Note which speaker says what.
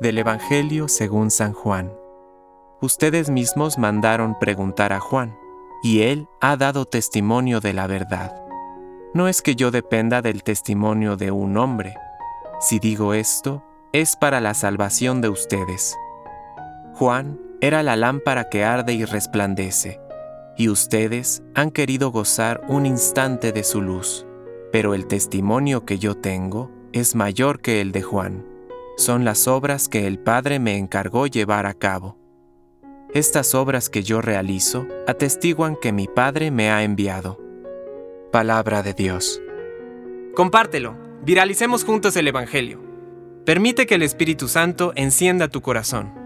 Speaker 1: Del Evangelio según San Juan. Ustedes mismos mandaron preguntar a Juan, y él ha dado testimonio de la verdad. No es que yo dependa del testimonio de un hombre. Si digo esto, es para la salvación de ustedes. Juan era la lámpara que arde y resplandece, y ustedes han querido gozar un instante de su luz, pero el testimonio que yo tengo es mayor que el de Juan. Son las obras que el Padre me encargó llevar a cabo. Estas obras que yo realizo atestiguan que mi Padre me ha enviado. Palabra de Dios.
Speaker 2: Compártelo, viralicemos juntos el Evangelio. Permite que el Espíritu Santo encienda tu corazón.